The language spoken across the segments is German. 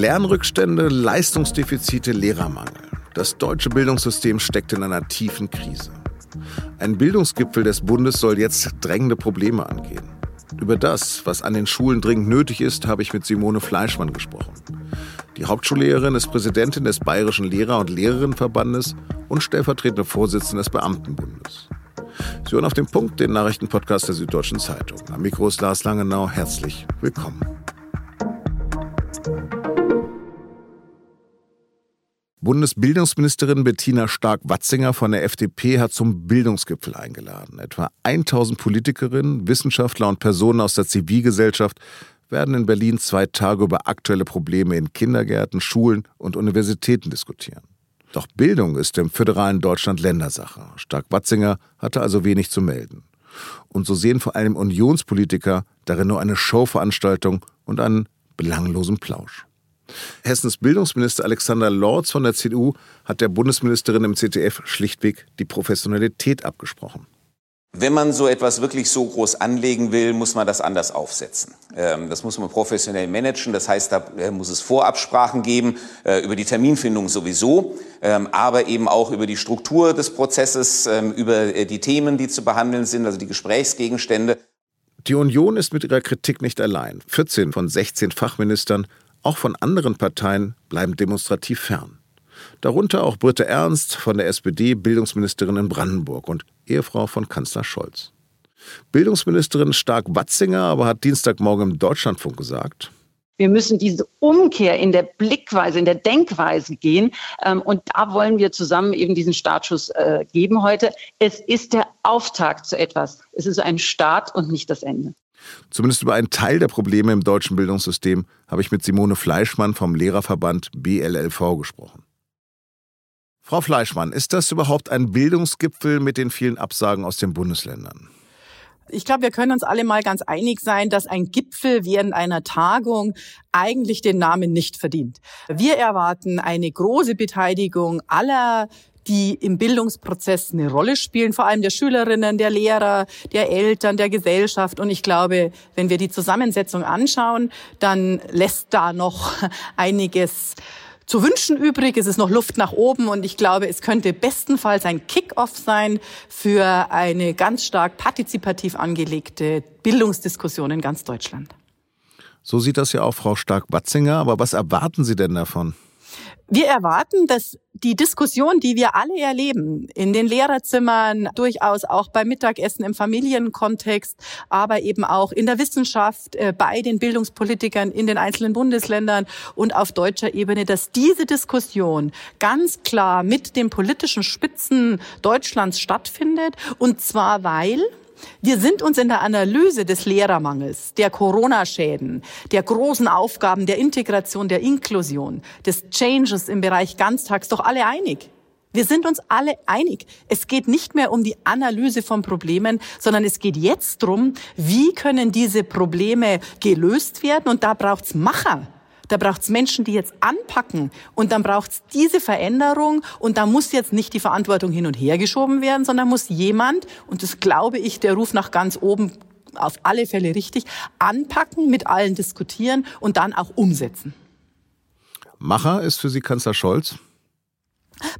Lernrückstände, Leistungsdefizite, Lehrermangel. Das deutsche Bildungssystem steckt in einer tiefen Krise. Ein Bildungsgipfel des Bundes soll jetzt drängende Probleme angehen. Über das, was an den Schulen dringend nötig ist, habe ich mit Simone Fleischmann gesprochen. Die Hauptschullehrerin ist Präsidentin des Bayerischen Lehrer- und Lehrerinnenverbandes und stellvertretende Vorsitzende des Beamtenbundes. Sie hören auf den Punkt den Nachrichtenpodcast der Süddeutschen Zeitung. Am Mikro ist Lars Langenau. Herzlich willkommen. Bundesbildungsministerin Bettina Stark-Watzinger von der FDP hat zum Bildungsgipfel eingeladen. Etwa 1000 Politikerinnen, Wissenschaftler und Personen aus der Zivilgesellschaft werden in Berlin zwei Tage über aktuelle Probleme in Kindergärten, Schulen und Universitäten diskutieren. Doch Bildung ist im föderalen Deutschland Ländersache. Stark-Watzinger hatte also wenig zu melden. Und so sehen vor allem Unionspolitiker darin nur eine Showveranstaltung und einen belanglosen Plausch. Hessens Bildungsminister Alexander Lorz von der CDU hat der Bundesministerin im ZDF schlichtweg die Professionalität abgesprochen. Wenn man so etwas wirklich so groß anlegen will, muss man das anders aufsetzen. Ähm, das muss man professionell managen. Das heißt, da äh, muss es Vorabsprachen geben, äh, über die Terminfindung sowieso, ähm, aber eben auch über die Struktur des Prozesses, ähm, über äh, die Themen, die zu behandeln sind, also die Gesprächsgegenstände. Die Union ist mit ihrer Kritik nicht allein. 14 von 16 Fachministern auch von anderen Parteien bleiben demonstrativ fern. Darunter auch Britta Ernst von der SPD, Bildungsministerin in Brandenburg und Ehefrau von Kanzler Scholz. Bildungsministerin Stark-Watzinger aber hat Dienstagmorgen im Deutschlandfunk gesagt, wir müssen diese Umkehr in der Blickweise, in der Denkweise gehen. Ähm, und da wollen wir zusammen eben diesen Startschuss äh, geben heute. Es ist der Auftakt zu etwas. Es ist ein Start und nicht das Ende. Zumindest über einen Teil der Probleme im deutschen Bildungssystem habe ich mit Simone Fleischmann vom Lehrerverband BLLV gesprochen. Frau Fleischmann, ist das überhaupt ein Bildungsgipfel mit den vielen Absagen aus den Bundesländern? Ich glaube, wir können uns alle mal ganz einig sein, dass ein Gipfel während einer Tagung eigentlich den Namen nicht verdient. Wir erwarten eine große Beteiligung aller die im Bildungsprozess eine Rolle spielen, vor allem der Schülerinnen, der Lehrer, der Eltern, der Gesellschaft. Und ich glaube, wenn wir die Zusammensetzung anschauen, dann lässt da noch einiges zu wünschen übrig. Es ist noch Luft nach oben und ich glaube, es könnte bestenfalls ein Kick-off sein für eine ganz stark partizipativ angelegte Bildungsdiskussion in ganz Deutschland. So sieht das ja auch Frau Stark-Watzinger. Aber was erwarten Sie denn davon? Wir erwarten, dass die Diskussion, die wir alle erleben, in den Lehrerzimmern, durchaus auch beim Mittagessen im Familienkontext, aber eben auch in der Wissenschaft, äh, bei den Bildungspolitikern in den einzelnen Bundesländern und auf deutscher Ebene, dass diese Diskussion ganz klar mit den politischen Spitzen Deutschlands stattfindet. Und zwar, weil wir sind uns in der Analyse des Lehrermangels, der Corona-Schäden, der großen Aufgaben der Integration, der Inklusion, des Changes im Bereich Ganztags doch alle einig. Wir sind uns alle einig. Es geht nicht mehr um die Analyse von Problemen, sondern es geht jetzt darum, wie können diese Probleme gelöst werden. Und da braucht's Macher. Da braucht es Menschen, die jetzt anpacken. Und dann braucht es diese Veränderung. Und da muss jetzt nicht die Verantwortung hin und her geschoben werden, sondern muss jemand, und das glaube ich, der Ruf nach ganz oben auf alle Fälle richtig, anpacken, mit allen diskutieren und dann auch umsetzen. Macher ist für Sie Kanzler Scholz?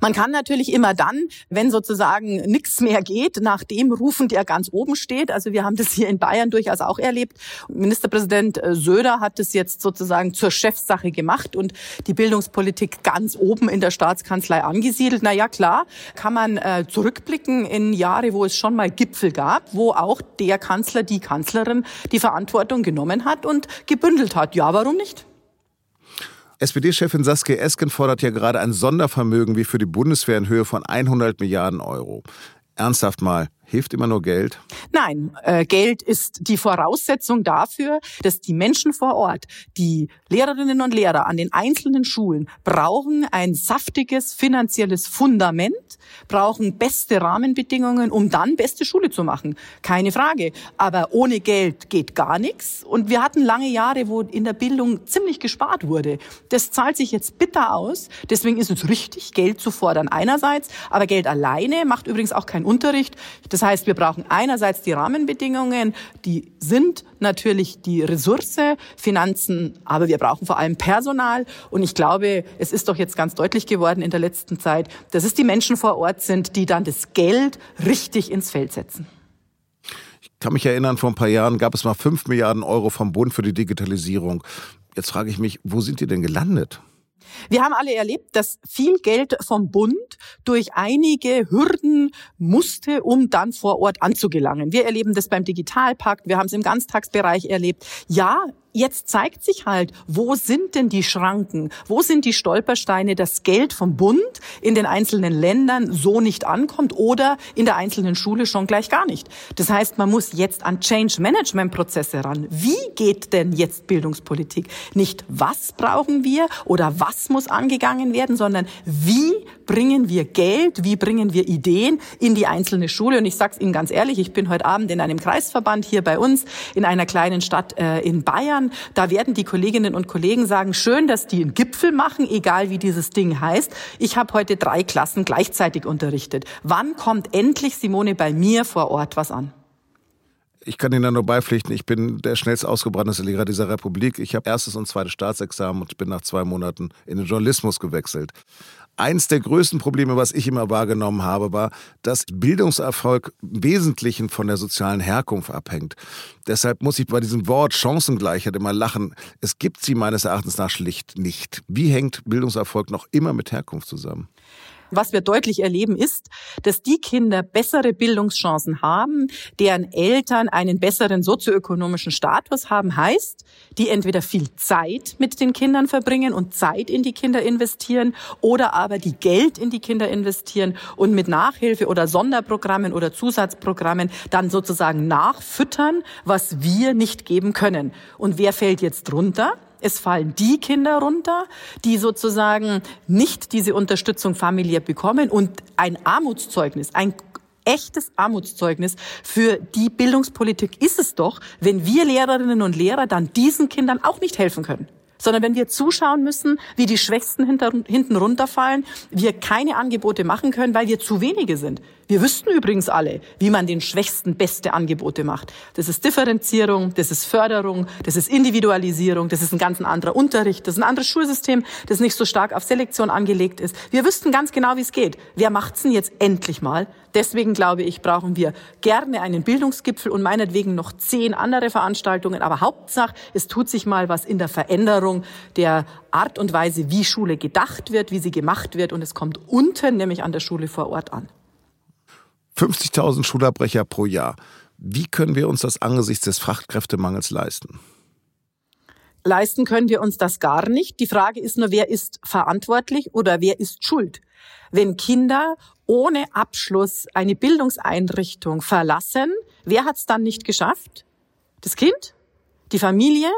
Man kann natürlich immer dann, wenn sozusagen nichts mehr geht, nach dem rufen, der ganz oben steht. Also wir haben das hier in Bayern durchaus auch erlebt. Ministerpräsident äh, Söder hat das jetzt sozusagen zur Chefsache gemacht und die Bildungspolitik ganz oben in der Staatskanzlei angesiedelt. Na ja, klar, kann man äh, zurückblicken in Jahre, wo es schon mal Gipfel gab, wo auch der Kanzler, die Kanzlerin die Verantwortung genommen hat und gebündelt hat. Ja, warum nicht? SPD-Chefin Saskia Esken fordert ja gerade ein Sondervermögen wie für die Bundeswehr in Höhe von 100 Milliarden Euro. Ernsthaft mal, Hilft immer nur Geld? Nein, äh, Geld ist die Voraussetzung dafür, dass die Menschen vor Ort, die Lehrerinnen und Lehrer an den einzelnen Schulen brauchen ein saftiges finanzielles Fundament, brauchen beste Rahmenbedingungen, um dann beste Schule zu machen. Keine Frage. Aber ohne Geld geht gar nichts. Und wir hatten lange Jahre, wo in der Bildung ziemlich gespart wurde. Das zahlt sich jetzt bitter aus. Deswegen ist es richtig, Geld zu fordern einerseits. Aber Geld alleine macht übrigens auch keinen Unterricht. Das Das heißt, wir brauchen einerseits die Rahmenbedingungen, die sind natürlich die Ressource, Finanzen, aber wir brauchen vor allem Personal. Und ich glaube, es ist doch jetzt ganz deutlich geworden in der letzten Zeit, dass es die Menschen vor Ort sind, die dann das Geld richtig ins Feld setzen. Ich kann mich erinnern, vor ein paar Jahren gab es mal fünf Milliarden Euro vom Bund für die Digitalisierung. Jetzt frage ich mich, wo sind die denn gelandet? Wir haben alle erlebt, dass viel Geld vom Bund durch einige Hürden musste, um dann vor Ort anzugelangen. Wir erleben das beim Digitalpakt, wir haben es im Ganztagsbereich erlebt. Ja, jetzt zeigt sich halt, wo sind denn die Schranken, wo sind die Stolpersteine, dass Geld vom Bund in den einzelnen Ländern so nicht ankommt oder in der einzelnen Schule schon gleich gar nicht. Das heißt, man muss jetzt an Change-Management-Prozesse ran. Wie geht denn jetzt Bildungspolitik? Nicht was brauchen wir oder was muss angegangen werden, sondern wie bringen wir Geld, wie bringen wir Ideen in die einzelne Schule? Und ich sage es Ihnen ganz ehrlich, ich bin heute Abend in einem Kreisverband hier bei uns in einer kleinen Stadt äh, in Bayern feiern. Da werden die Kolleginnen und Kollegen sagen, schön, dass die einen Gipfel machen, egal wie dieses Ding heißt. Ich habe heute drei Klassen gleichzeitig unterrichtet. Wann kommt endlich, Simone, bei mir vor Ort was an? Ich kann Ihnen da nur beipflichten, ich bin der schnellst ausgebrannteste Lehrer dieser Republik. Ich habe erstes und zweites Staatsexamen und bin nach zwei Monaten in den Journalismus gewechselt. Eins der größten Probleme, was ich immer wahrgenommen habe, war, dass Bildungserfolg im Wesentlichen von der sozialen Herkunft abhängt. Deshalb muss ich bei diesem Wort Chancengleichheit immer lachen. Es gibt sie meines Erachtens nach schlicht nicht. Wie hängt Bildungserfolg noch immer mit Herkunft zusammen? Was wir deutlich erleben ist, dass die Kinder bessere Bildungschancen haben, deren Eltern einen besseren sozioökonomischen Status haben, heißt, die entweder viel Zeit mit den Kindern verbringen und Zeit in die Kinder investieren oder aber die Geld in die Kinder investieren und mit Nachhilfe oder Sonderprogrammen oder Zusatzprogrammen dann sozusagen nachfüttern, was wir nicht geben können. Und wer fällt jetzt drunter? Es fallen die Kinder runter, die sozusagen nicht diese Unterstützung familiär bekommen und ein Armutszeugnis, ein echtes Armutszeugnis für die Bildungspolitik ist es doch, wenn wir Lehrerinnen und Lehrer dann diesen Kindern auch nicht helfen können sondern wenn wir zuschauen müssen, wie die Schwächsten hinter, hinten runterfallen, wir keine Angebote machen können, weil wir zu wenige sind. Wir wüssten übrigens alle, wie man den Schwächsten beste Angebote macht. Das ist Differenzierung, das ist Förderung, das ist Individualisierung, das ist ein ganz anderer Unterricht, das ist ein anderes Schulsystem, das nicht so stark auf Selektion angelegt ist. Wir wüssten ganz genau, wie es geht. Wer macht's denn jetzt endlich mal? Deswegen glaube ich, brauchen wir gerne einen Bildungsgipfel und meinetwegen noch zehn andere Veranstaltungen. Aber Hauptsache, es tut sich mal was in der Veränderung der Art und Weise, wie Schule gedacht wird, wie sie gemacht wird. Und es kommt unten, nämlich an der Schule vor Ort an. 50.000 Schulabbrecher pro Jahr. Wie können wir uns das angesichts des Fachkräftemangels leisten? Leisten können wir uns das gar nicht. Die Frage ist nur, wer ist verantwortlich oder wer ist schuld? Wenn Kinder ohne Abschluss eine Bildungseinrichtung verlassen, wer hat es dann nicht geschafft? Das Kind, die Familie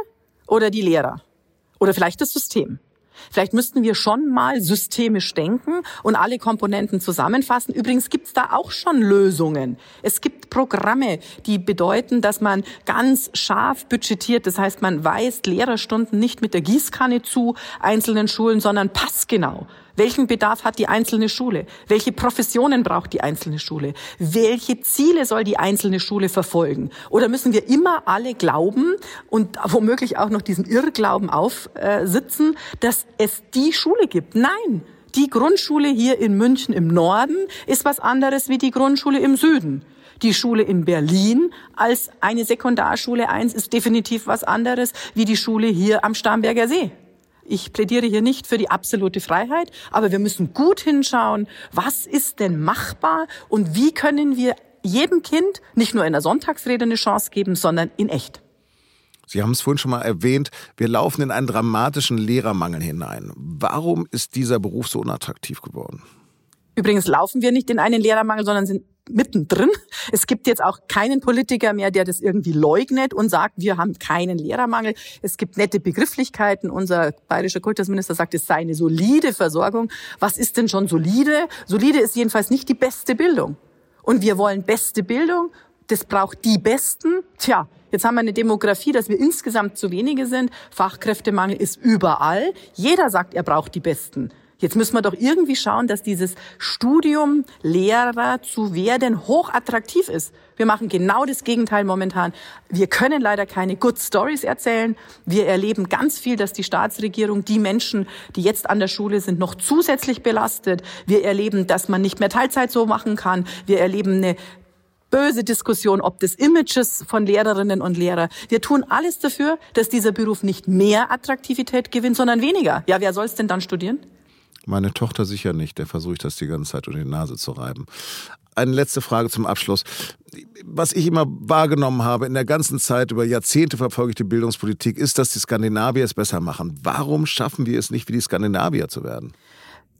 oder die Lehrer? Oder vielleicht das System? Vielleicht müssten wir schon mal systemisch denken und alle Komponenten zusammenfassen. Übrigens gibt es da auch schon Lösungen. Es gibt Programme, die bedeuten, dass man ganz scharf budgetiert. Das heißt, man weist Lehrerstunden nicht mit der Gießkanne zu einzelnen Schulen, sondern passgenau. Welchen Bedarf hat die einzelne Schule? Welche Professionen braucht die einzelne Schule? Welche Ziele soll die einzelne Schule verfolgen? Oder müssen wir immer alle glauben und womöglich auch noch diesen Irrglauben aufsitzen, dass es die Schule gibt? Nein. Die Grundschule hier in München im Norden ist was anderes wie die Grundschule im Süden. Die Schule in Berlin als eine Sekundarschule 1 ist definitiv was anderes wie die Schule hier am Starnberger See. Ich plädiere hier nicht für die absolute Freiheit, aber wir müssen gut hinschauen, was ist denn machbar und wie können wir jedem Kind nicht nur in der Sonntagsrede eine Chance geben, sondern in echt. Sie haben es vorhin schon mal erwähnt, wir laufen in einen dramatischen Lehrermangel hinein. Warum ist dieser Beruf so unattraktiv geworden? Übrigens laufen wir nicht in einen Lehrermangel, sondern sind mittendrin. Es gibt jetzt auch keinen Politiker mehr, der das irgendwie leugnet und sagt, wir haben keinen Lehrermangel. Es gibt nette Begrifflichkeiten. Unser bayerischer Kultusminister sagt, es sei eine solide Versorgung. Was ist denn schon solide? Solide ist jedenfalls nicht die beste Bildung. Und wir wollen beste Bildung. Das braucht die Besten. Tja, jetzt haben wir eine Demografie, dass wir insgesamt zu wenige sind. Fachkräftemangel ist überall. Jeder sagt, er braucht die Besten. Jetzt müssen wir doch irgendwie schauen, dass dieses Studium Lehrer zu werden hochattraktiv ist. Wir machen genau das Gegenteil momentan. Wir können leider keine Good Stories erzählen. Wir erleben ganz viel, dass die Staatsregierung die Menschen, die jetzt an der Schule sind, noch zusätzlich belastet. Wir erleben, dass man nicht mehr Teilzeit so machen kann. Wir erleben eine böse Diskussion ob des Images von Lehrerinnen und Lehrern. Wir tun alles dafür, dass dieser Beruf nicht mehr Attraktivität gewinnt, sondern weniger. Ja, wer soll es denn dann studieren? Meine Tochter sicher nicht, der versuche ich das die ganze Zeit unter die Nase zu reiben. Eine letzte Frage zum Abschluss. Was ich immer wahrgenommen habe in der ganzen Zeit, über Jahrzehnte verfolge ich die Bildungspolitik, ist, dass die Skandinavier es besser machen. Warum schaffen wir es nicht, wie die Skandinavier zu werden?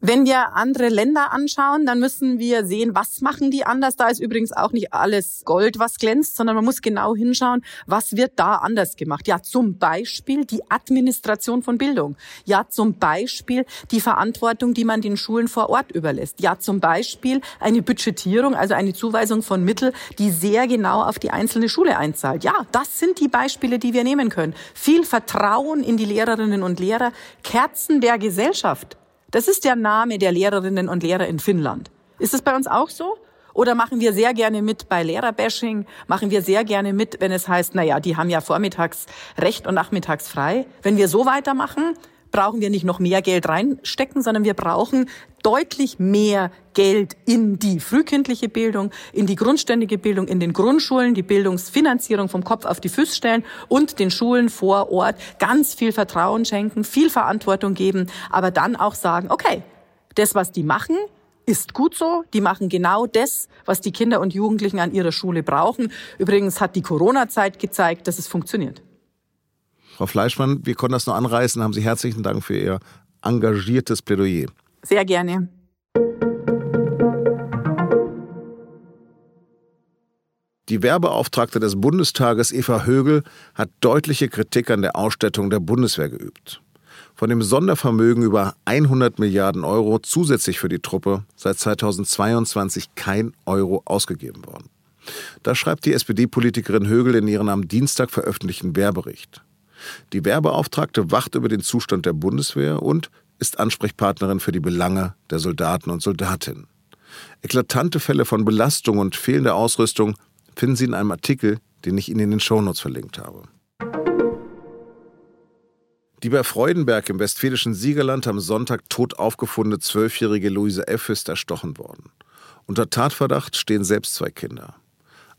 Wenn wir andere Länder anschauen, dann müssen wir sehen, was machen die anders. Da ist übrigens auch nicht alles Gold, was glänzt, sondern man muss genau hinschauen, was wird da anders gemacht. Ja, zum Beispiel die Administration von Bildung. Ja, zum Beispiel die Verantwortung, die man den Schulen vor Ort überlässt. Ja, zum Beispiel eine Budgetierung, also eine Zuweisung von Mitteln, die sehr genau auf die einzelne Schule einzahlt. Ja, das sind die Beispiele, die wir nehmen können. Viel Vertrauen in die Lehrerinnen und Lehrer, Kerzen der Gesellschaft. Das ist der Name der Lehrerinnen und Lehrer in Finnland. Ist es bei uns auch so? Oder machen wir sehr gerne mit bei Lehrerbashing? Machen wir sehr gerne mit, wenn es heißt, na ja, die haben ja vormittags Recht und nachmittags frei? Wenn wir so weitermachen, brauchen wir nicht noch mehr Geld reinstecken, sondern wir brauchen deutlich mehr Geld in die frühkindliche Bildung, in die grundständige Bildung, in den Grundschulen, die Bildungsfinanzierung vom Kopf auf die Füße stellen und den Schulen vor Ort ganz viel Vertrauen schenken, viel Verantwortung geben, aber dann auch sagen, okay, das, was die machen, ist gut so. Die machen genau das, was die Kinder und Jugendlichen an ihrer Schule brauchen. Übrigens hat die Corona-Zeit gezeigt, dass es funktioniert. Frau Fleischmann, wir konnten das nur anreißen. Haben Sie herzlichen Dank für Ihr engagiertes Plädoyer. Sehr gerne. Die Werbeauftragte des Bundestages Eva Högel hat deutliche Kritik an der Ausstattung der Bundeswehr geübt. Von dem Sondervermögen über 100 Milliarden Euro zusätzlich für die Truppe seit 2022 kein Euro ausgegeben worden. Das schreibt die SPD-Politikerin Högel in ihrem am Dienstag veröffentlichten Wehrbericht. Die Werbeauftragte wacht über den Zustand der Bundeswehr und ist Ansprechpartnerin für die Belange der Soldaten und Soldatinnen. Eklatante Fälle von Belastung und fehlender Ausrüstung finden Sie in einem Artikel, den ich Ihnen in den Shownotes verlinkt habe. Die bei Freudenberg im westfälischen Siegerland am Sonntag tot aufgefundene zwölfjährige Luise F. ist erstochen worden. Unter Tatverdacht stehen selbst zwei Kinder.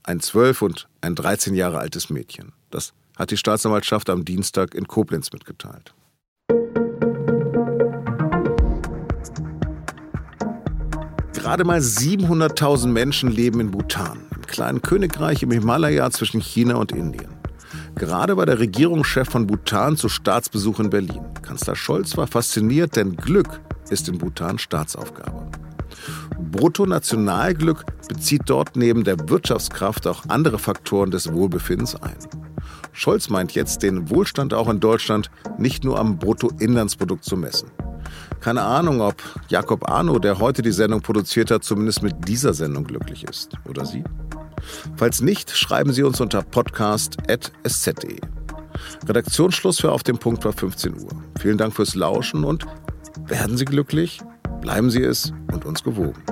Ein zwölf und ein 13 Jahre altes Mädchen. Das hat die Staatsanwaltschaft am Dienstag in Koblenz mitgeteilt. Gerade mal 700.000 Menschen leben in Bhutan, im kleinen Königreich im Himalaya zwischen China und Indien. Gerade war der Regierungschef von Bhutan zu Staatsbesuch in Berlin. Kanzler Scholz war fasziniert, denn Glück ist in Bhutan Staatsaufgabe. Bruttonationalglück bezieht dort neben der Wirtschaftskraft auch andere Faktoren des Wohlbefindens ein. Scholz meint jetzt, den Wohlstand auch in Deutschland nicht nur am Bruttoinlandsprodukt zu messen. Keine Ahnung, ob Jakob Arno, der heute die Sendung produziert hat, zumindest mit dieser Sendung glücklich ist. Oder Sie? Falls nicht, schreiben Sie uns unter podcast.sz.de. Redaktionsschluss für Auf dem Punkt war 15 Uhr. Vielen Dank fürs Lauschen und werden Sie glücklich, bleiben Sie es und uns gewogen.